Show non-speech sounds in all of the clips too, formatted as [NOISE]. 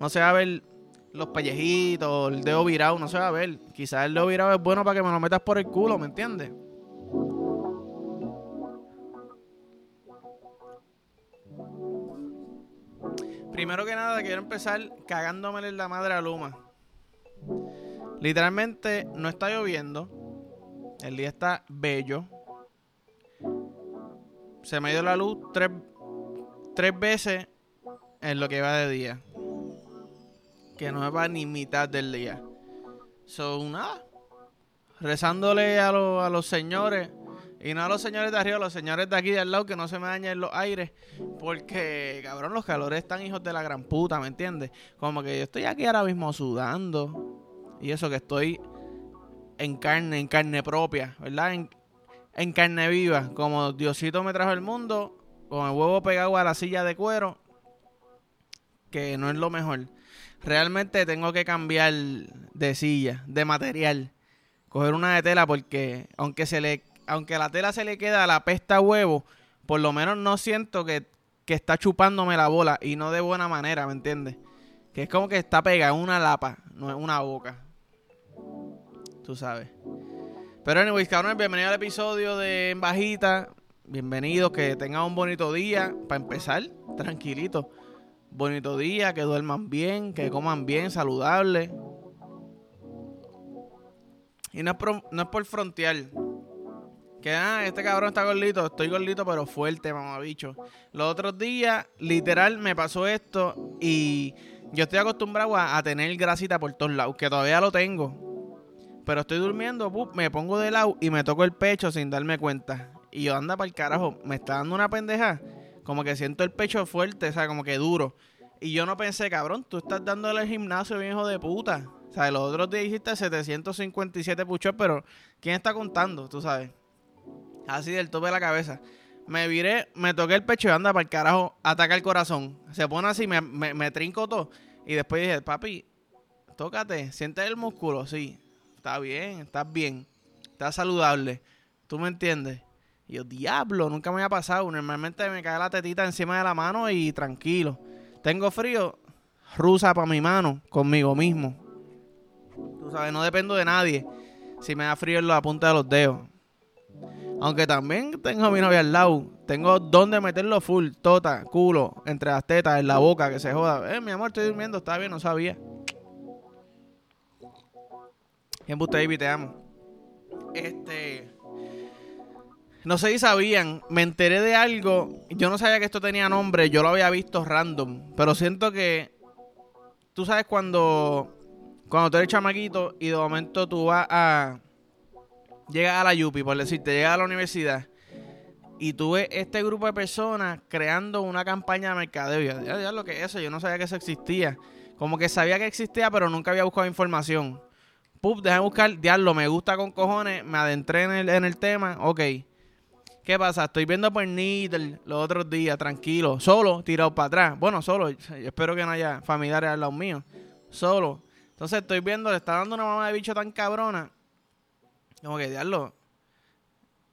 no se va a ver los pellejitos, el dedo virado, no se va a ver. Quizás el dedo virado es bueno para que me lo metas por el culo, ¿me entiendes? Primero que nada, quiero empezar cagándome la madre a Luma. Literalmente no está lloviendo. El día está bello. Se me dio la luz tres, tres veces en lo que va de día. Que no va ni mitad del día. Son nada. Rezándole a, a los señores y no a los señores de arriba, a los señores de aquí de al lado, que no se me dañen los aires. Porque, cabrón, los calores están hijos de la gran puta, ¿me entiendes? Como que yo estoy aquí ahora mismo sudando. Y eso que estoy en carne, en carne propia, ¿verdad? En, en carne viva. Como Diosito me trajo el mundo, con el huevo pegado a la silla de cuero. Que no es lo mejor. Realmente tengo que cambiar de silla, de material. Coger una de tela porque aunque se le aunque la tela se le queda la pesta huevo, por lo menos no siento que, está chupándome la bola y no de buena manera, ¿me entiendes? Que es como que está pegada en una lapa, no es una boca. Tú sabes. Pero anyways, cabrón, bienvenido al episodio de En Bajita. Bienvenidos, que tengan un bonito día. Para empezar, tranquilito. Bonito día, que duerman bien, que coman bien, saludable. Y no es, no es por frontear. Que ah, este cabrón está gordito, estoy gordito pero fuerte, mamabicho. Los otros días, literal, me pasó esto y yo estoy acostumbrado a, tener grasita por todos lados, que todavía lo tengo. Pero estoy durmiendo, me pongo de lado y me toco el pecho sin darme cuenta. Y yo anda para el carajo, me está dando una pendeja. Como que siento el pecho fuerte, o sea, como que duro. Y yo no pensé, cabrón, tú estás dándole al gimnasio, hijo de puta. O sea, los otros días hiciste 757 puchos, pero ¿quién está contando? Tú sabes. Así del tope de la cabeza. Me viré, me toqué el pecho y anda para el carajo, ataca el corazón. Se pone así, me, me, trinco todo. Y después dije, papi, tócate, siente el músculo, sí. Está bien, estás bien. Estás saludable. ¿Tú me entiendes? Y yo, diablo, nunca me había pasado. Normalmente me cae la tetita encima de la mano y tranquilo. Tengo frío, rusa para mi mano, conmigo mismo. Tú sabes, no dependo de nadie. Si me da frío en la punta de los dedos. Aunque también tengo a mi novia al lado. Tengo donde meterlo full, tota, culo, entre las tetas, en la boca, que se joda. Eh, mi amor, estoy durmiendo, está bien, no sabía. Bien, usted, te amo. Este. No sé si sabían, me enteré de algo. Yo no sabía que esto tenía nombre, yo lo había visto random. Pero siento que. Tú sabes cuando. Cuando tú eres chamaquito y de momento tú vas a llegas a la Yupi, por decirte, llegas a la universidad y tú ves este grupo de personas creando una campaña de mercadeo. Ya, ya, lo que es eso, yo no sabía que eso existía. Como que sabía que existía, pero nunca había buscado información. Pup, déjame buscar, diablo, me gusta con cojones, me adentré en el, en el tema, ok. ¿Qué pasa? Estoy viendo por Needle los otros días, tranquilo, solo, tirado para atrás. Bueno, solo, espero que no haya familiares al lado mío. Solo. Entonces estoy viendo, le está dando una mamá de bicho tan cabrona como que, diablo,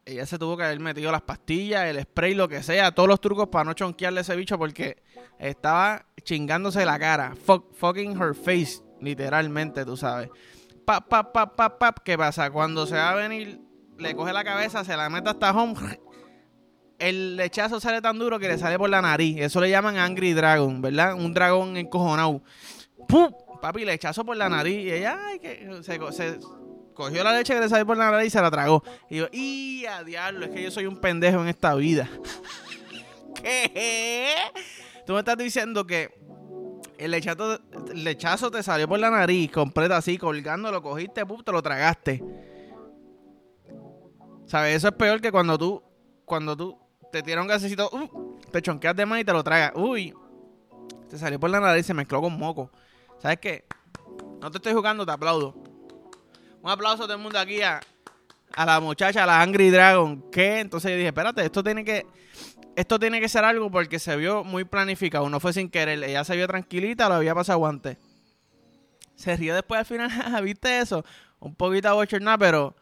ella se tuvo que haber metido las pastillas, el spray, lo que sea, todos los trucos para no chonquearle a ese bicho porque estaba chingándose la cara. fucking her face, literalmente, tú sabes. Pap, pap, pap, pap, pap. ¿Qué pasa? Cuando se va a venir, le coge la cabeza, se la mete hasta home. [LAUGHS] El lechazo sale tan duro que le sale por la nariz. Eso le llaman Angry Dragon, ¿verdad? Un dragón encojonado. ¡Pum! Papi, lechazo por la nariz. Y ella, ay, que se, cogió la leche que le salió por la nariz y se la tragó. Y yo, ¡y a diablo! Es que yo soy un pendejo en esta vida. [LAUGHS] ¿Qué? Tú me estás diciendo que el lechazo, lechazo te salió por la nariz, completa así, colgando, lo cogiste, te lo tragaste. ¿Sabes? Eso es peor que cuando tú, cuando tú te tiras un gasecito, uh, te chonqueas de más y te lo tragas. Uy, te salió por la nariz y se mezcló con moco. ¿Sabes qué? No te estoy jugando, te aplaudo. Un aplauso a todo el mundo aquí a, la muchacha, a la Angry Dragon. ¿Qué? Entonces yo dije, espérate, esto tiene que esto tiene que ser algo porque se vio muy planificado, no fue sin querer. Ella se vio tranquilita, lo había pasado antes. Se rió después al final, [LAUGHS] ¿viste eso? Un poquito abochornada, pero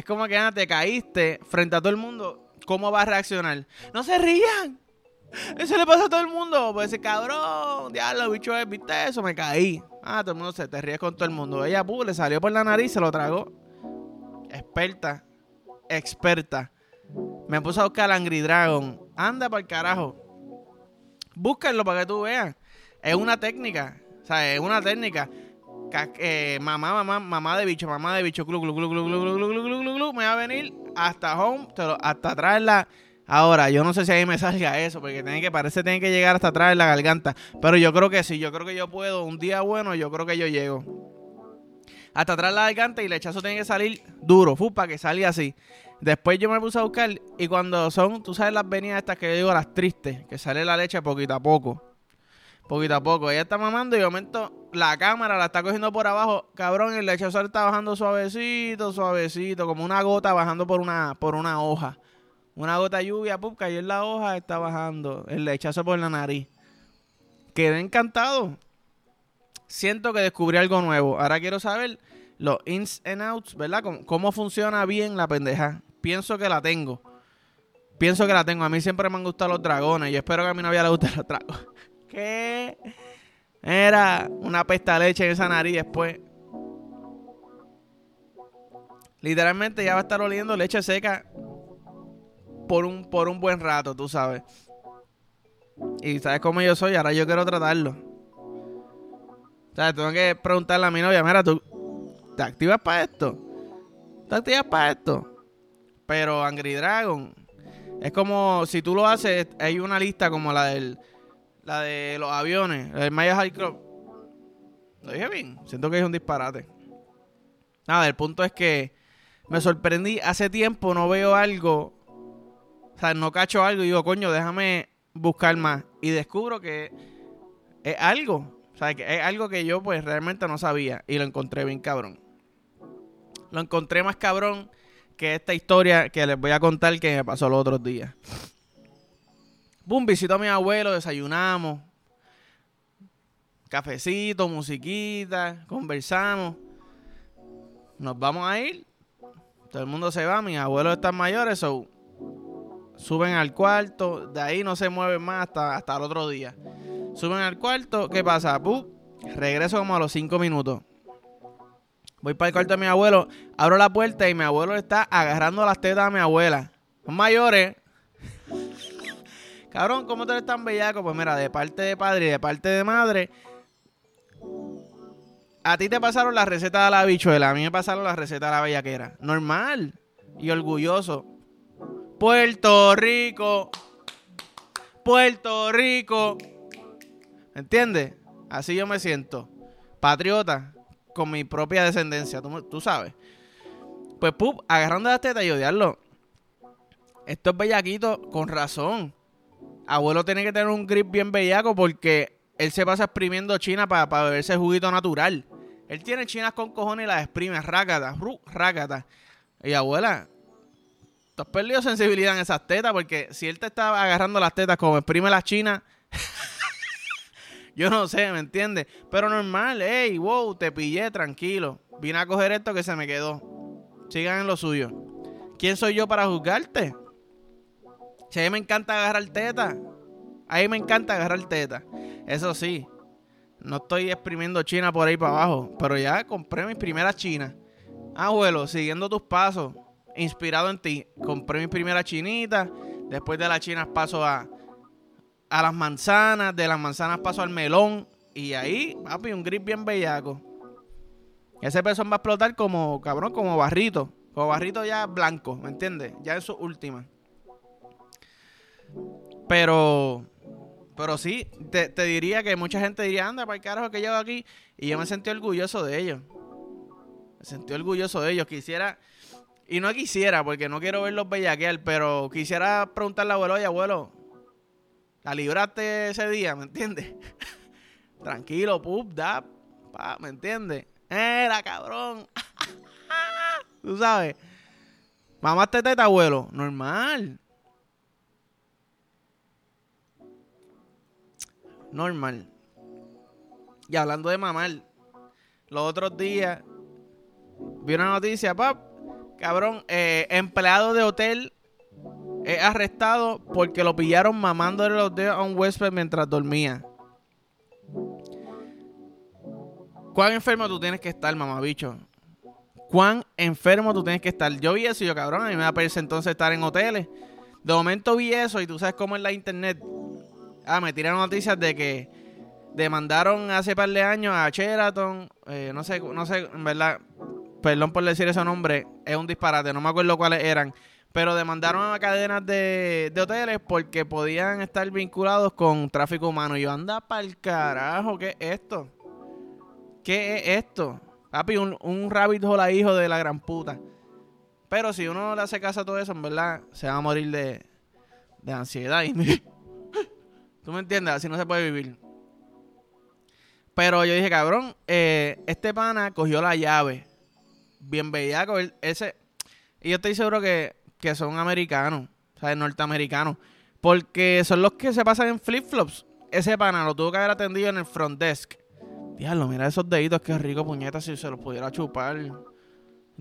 es como que te caíste frente a todo el mundo. ¿Cómo va a reaccionar? ¡No se rían! Eso le pasa a todo el mundo. Pues ese cabrón, diablo, bicho, viste eso, me caí. Ah, todo el mundo se te ríe con todo el mundo. Ella, pu, le salió por la nariz, se lo tragó. Experta, experta. Me puse a buscar Angry Dragon. Anda para el carajo. Búsquenlo para que tú veas. Es una técnica. O sea, es una técnica. Mamá, mamá, mamá de bicho, mamá de bicho, clu, clu, clu, clu, clu, clu, clu, clu, clu, me va a venir hasta home, hasta atrás la Ahora, yo no sé si ahí me salga eso, porque tiene que, parece que tiene que llegar hasta atrás en la garganta. Pero yo creo que sí, yo creo que yo puedo. Un día bueno, yo creo que yo llego. Hasta atrás la garganta y el lechazo tiene que salir duro, para que salga así. Después yo me puse a buscar y cuando son, tú sabes las venidas estas que yo digo, las tristes, que sale la leche poquito a poco. Poquito a poco. Ella está mamando y de momento la cámara la está cogiendo por abajo. Cabrón, el lechazo está bajando suavecito, suavecito, como una gota bajando por una, por una hoja. Una gota de lluvia, pum, cayó en la hoja, está bajando. El lechazo por la nariz. Quedé encantado. Siento que descubrí algo nuevo. Ahora quiero saber los ins and outs, ¿verdad? Cómo, funciona bien la pendeja. Pienso que la tengo. Pienso que la tengo. A mí siempre me han gustado los dragones. Y espero que a mi novia le gusten los dragones. ¿Qué? Era una pesta leche en esa nariz después. Literalmente ya va a estar oliendo leche seca por un, por un buen rato, tú sabes. Y sabes cómo yo soy, ahora yo quiero tratarlo. O sea, tengo que preguntarle a mi novia, mira, ¿tú te activas para esto? ¿Te activas para esto? Pero Angry Dragon es como si tú lo haces, hay una lista como la del la de los aviones, el Maya High Club. Lo dije bien, siento que es un disparate. Nada, el punto es que me sorprendí, hace tiempo no veo algo o sea, no cacho algo y digo, coño, déjame buscar más. Y descubro que es algo. O sea, que es algo que yo pues realmente no sabía. Y lo encontré bien cabrón. Lo encontré más cabrón que esta historia que les voy a contar que me pasó los otros días. Boom, visito a mi abuelo, desayunamos. Cafecito, musiquita, conversamos. Nos vamos a ir. Todo el mundo se va, mis abuelos están mayores, so Suben al cuarto, de ahí no se mueven más hasta, hasta el otro día. Suben al cuarto, ¿qué pasa? regreso como a los cinco minutos. Voy para el cuarto de mi abuelo, abro la puerta y mi abuelo está agarrando las tetas a mi abuela. Son mayores. Cabrón, ¿cómo te están bellaco? Pues mira, de parte de padre y de parte de madre. A ti te pasaron la receta de la bichuela, a mí me pasaron la receta de la bellaquera. Normal y orgulloso. Puerto Rico. Puerto Rico. ¿Me entiendes? Así yo me siento. Patriota con mi propia descendencia, tú, sabes. Pues, pup, agarrando las tetas y odiarlo. Esto es bellaquito con razón. Abuelo tiene que tener un grip bien bellaco porque él se pasa exprimiendo china para beberse juguito natural. Él tiene chinas con cojones y las exprime, rácata, rácata. Y abuela, has perdido sensibilidad en esas tetas porque si él te está agarrando las tetas como exprime la china, [LAUGHS] yo no sé, ¿me entiendes? Pero normal, hey, wow, te pillé, tranquilo. Vine a coger esto que se me quedó. Sigan en lo suyo. ¿Quién soy yo para juzgarte? Si a mí me encanta agarrar tetas. A mí me encanta agarrar tetas. Eso sí, no estoy exprimiendo China por ahí para abajo. Pero ya compré mis primeras chinas. Abuelo, siguiendo tus pasos inspirado en ti. Compré mi primera chinita. Después de las chinas paso a, a las manzanas. De las manzanas paso al melón. Y ahí, papi, un grip bien bellaco. Ese pezón va a explotar como, cabrón, como barrito. Como barrito ya blanco, ¿me entiendes? Ya en su última. Pero, pero sí, te, te, diría que mucha gente diría, anda, para el carajo que llevo aquí. Y yo me sentí orgulloso de ellos. Me sentí orgulloso de ellos. Quisiera, y no quisiera, porque no quiero verlos bellaquear, pero quisiera preguntarle al abuelo, oye, abuelo, ¿la libraste ese día? ¿Me entiendes? [LAUGHS] Tranquilo, pup, da, pa, ¿me entiendes? Era cabrón. [LAUGHS] Tú sabes. Mamaste teta, abuelo. Normal. Normal. Y hablando de mamar, los otros días vi una noticia, pap, Cabrón, eh, empleado de hotel es arrestado porque lo pillaron mamándole los dedos a un huésped mientras dormía. ¿Cuán enfermo tú tienes que estar, mamabicho? ¿Cuán enfermo tú tienes que estar? Yo vi eso y yo, cabrón, a mí me da pereza entonces estar en hoteles. De momento vi eso y tú sabes cómo es la internet. Ah, me tiraron noticias de que demandaron hace par de años a Sheraton. Eh, no sé, no sé, en verdad, perdón por decir ese nombre, es un disparate, no me acuerdo cuáles eran. Pero demandaron a cadenas de, de hoteles porque podían estar vinculados con tráfico humano. Y yo, anda el carajo, ¿qué es esto? ¿Qué es esto? Papi, un, un rabbit hole hijo de la gran puta. Pero si uno le hace caso a todo eso, en verdad, se va a morir de, de ansiedad. [LAUGHS] Y ¿Tú me entiendes? Así no se puede vivir. Pero yo dije, cabrón, eh, este pana cogió la llave. Bien bellaco. ese, y yo estoy seguro que, que son americanos. O sea, norteamericanos. Porque son los que se pasan en flip-flops. Ese pana lo tuvo que haber atendido en el front desk. Diablo, mira esos deditos, qué rico, puñeta, si se los pudiera chupar.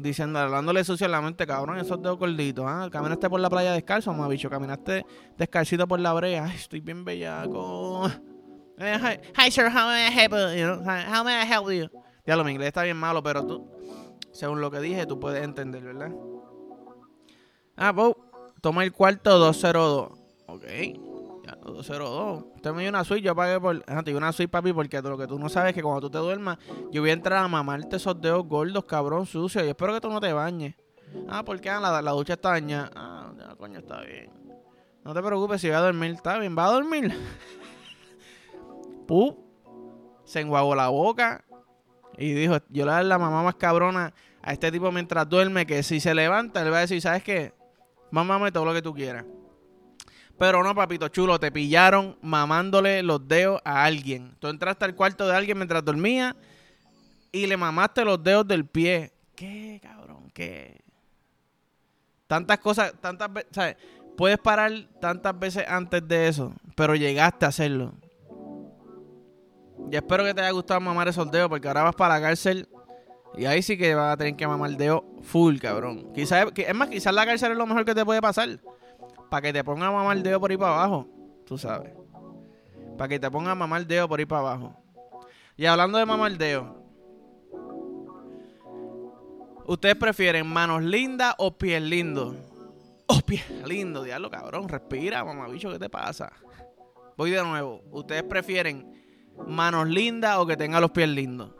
Diciendo, hablándole sucio en la mente, cabrón, esos dedos gorditos, ¿ah? Caminaste por la playa descalzo, mamá bicho. Caminaste descalcito por la brea. Estoy bien bellaco. Eh, hi, sir, how may I help you? how may I help you? Diablo, mi inglés está bien malo, pero tú, según lo que dije, tú puedes entender, ¿verdad? Ah, Bo, toma el cuarto 202. Ok. 202. Usted me dio una suite, yo pagué por. Ah, te dio una suite, papi, porque lo que tú no sabes es que cuando tú te duermas, yo voy a entrar a mamarte esos dedos gordos, cabrón, sucios. Y espero que tú no te bañes. Ah, porque ah, la, la ducha está dañada. Ah, ya, coño, está bien. No te preocupes, si va a dormir, está bien. ¿Va a dormir? [LAUGHS] Puh. Se enguagó la boca. Y dijo, yo le voy a dar la mamá más cabrona a este tipo mientras duerme, que si se levanta, le va a decir, ¿sabes qué? Mamá, todo lo que tú quieras. Pero no, papito chulo, te pillaron mamándole los dedos a alguien. Tú entraste al cuarto de alguien mientras dormía y le mamaste los dedos del pie. ¿Qué, cabrón? ¿Qué? Tantas cosas, tantas veces, ¿sabes? Puedes parar tantas veces antes de eso, pero llegaste a hacerlo. Y espero que te haya gustado mamar esos dedos, porque ahora vas para la cárcel y ahí sí que vas a tener que mamar el dedo full, cabrón. Quizás, es más, quizás la cárcel es lo mejor que te puede pasar para que te ponga a mamar el dedo por ahí para abajo. Tú sabes. Para que te ponga a mamar el dedo por ahí para abajo. Y hablando de mamar el dedo. ¿Ustedes prefieren manos lindas o pies lindos? Oh, pies lindos, diablo, cabrón. Respira, mamabicho, ¿qué te pasa? Voy de nuevo. ¿Ustedes prefieren manos lindas o que tenga los pies lindos?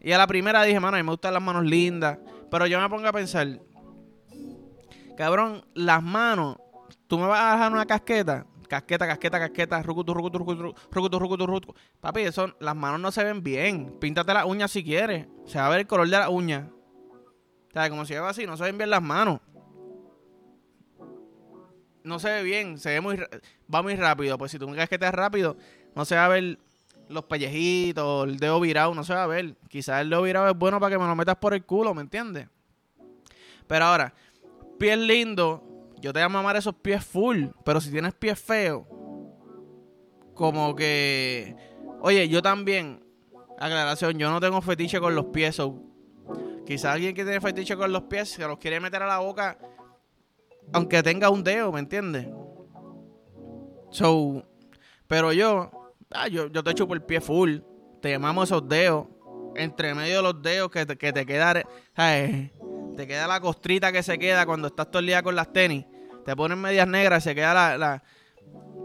Y a la primera dije, mano, a mí me gustan las manos lindas. Pero yo me pongo a pensar, cabrón, las manos tú me vas a dejar una casqueta, casqueta, casqueta, casqueta, rucutu, rucutu, rucutu, rucutu, rucutu, rucutu. Papi, eso, las manos no se ven bien. Píntate las uñas si quieres. Se va a ver el color de la uña. O sea, como si va así, no se ven bien las manos. No se ve bien, se ve muy va muy rápido. Pues si tú me casquetas rápido, no se va a ver los pellejitos, el dedo virado, no se va a ver. Quizás el dedo virado es bueno para que me lo metas por el culo, ¿me entiendes? Pero ahora, piel lindo, yo te voy a mamar esos pies full, pero si tienes pies feos, como que, oye, yo también, aclaración, yo no tengo fetiche con los pies, quizás alguien que tiene fetiche con los pies se los quiere meter a la boca, aunque tenga un dedo, ¿me entiendes? So, pero yo, ah, yo, yo te chupo el pie full, te mamo esos dedos, entre medio de los dedos que te, que te queda, te queda la costrita que se queda cuando estás todo con las tenis. Te ponen medias negras, se queda la, la,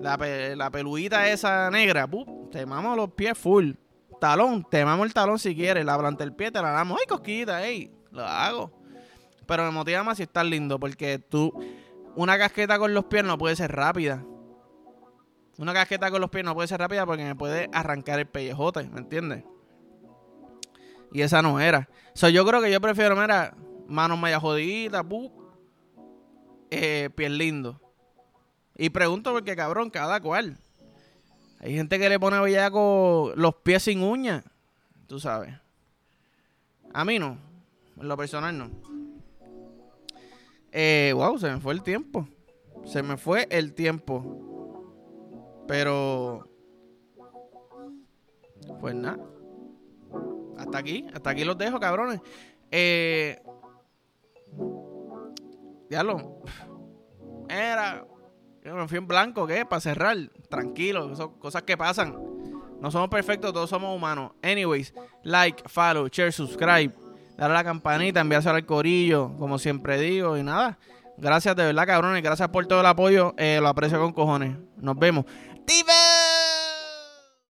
la, la peludita esa negra. te mamo los pies full. Talón, te mamo el talón si quieres. La planta del pie te la damos. ¡Ay, cosquita! ¡Ey! Lo hago. Pero me motiva más si estás lindo, porque tú, una casqueta con los pies no puede ser rápida. Una casqueta con los pies no puede ser rápida porque me puede arrancar el pellejote, ¿me entiendes? Y esa no era. O sea, yo creo que yo prefiero, mira, manos media jodiditas, eh, piel lindo. Y pregunto porque, cabrón, cada cual. Hay gente que le pone bellaco los pies sin uñas. Tú sabes. A mí no. En lo personal no. Eh, wow, se me fue el tiempo. Se me fue el tiempo. Pero... Pues nada. Hasta aquí. Hasta aquí los dejo, cabrones. Eh, lo Era Me fui en blanco, ¿qué? Para cerrar. Tranquilo, son cosas que pasan. No somos perfectos, todos somos humanos. Anyways, like, follow, share, subscribe. Darle a la campanita, enviarse al corillo, como siempre digo. Y nada, gracias de verdad, cabrones. Gracias por todo el apoyo. Eh, lo aprecio con cojones. Nos vemos.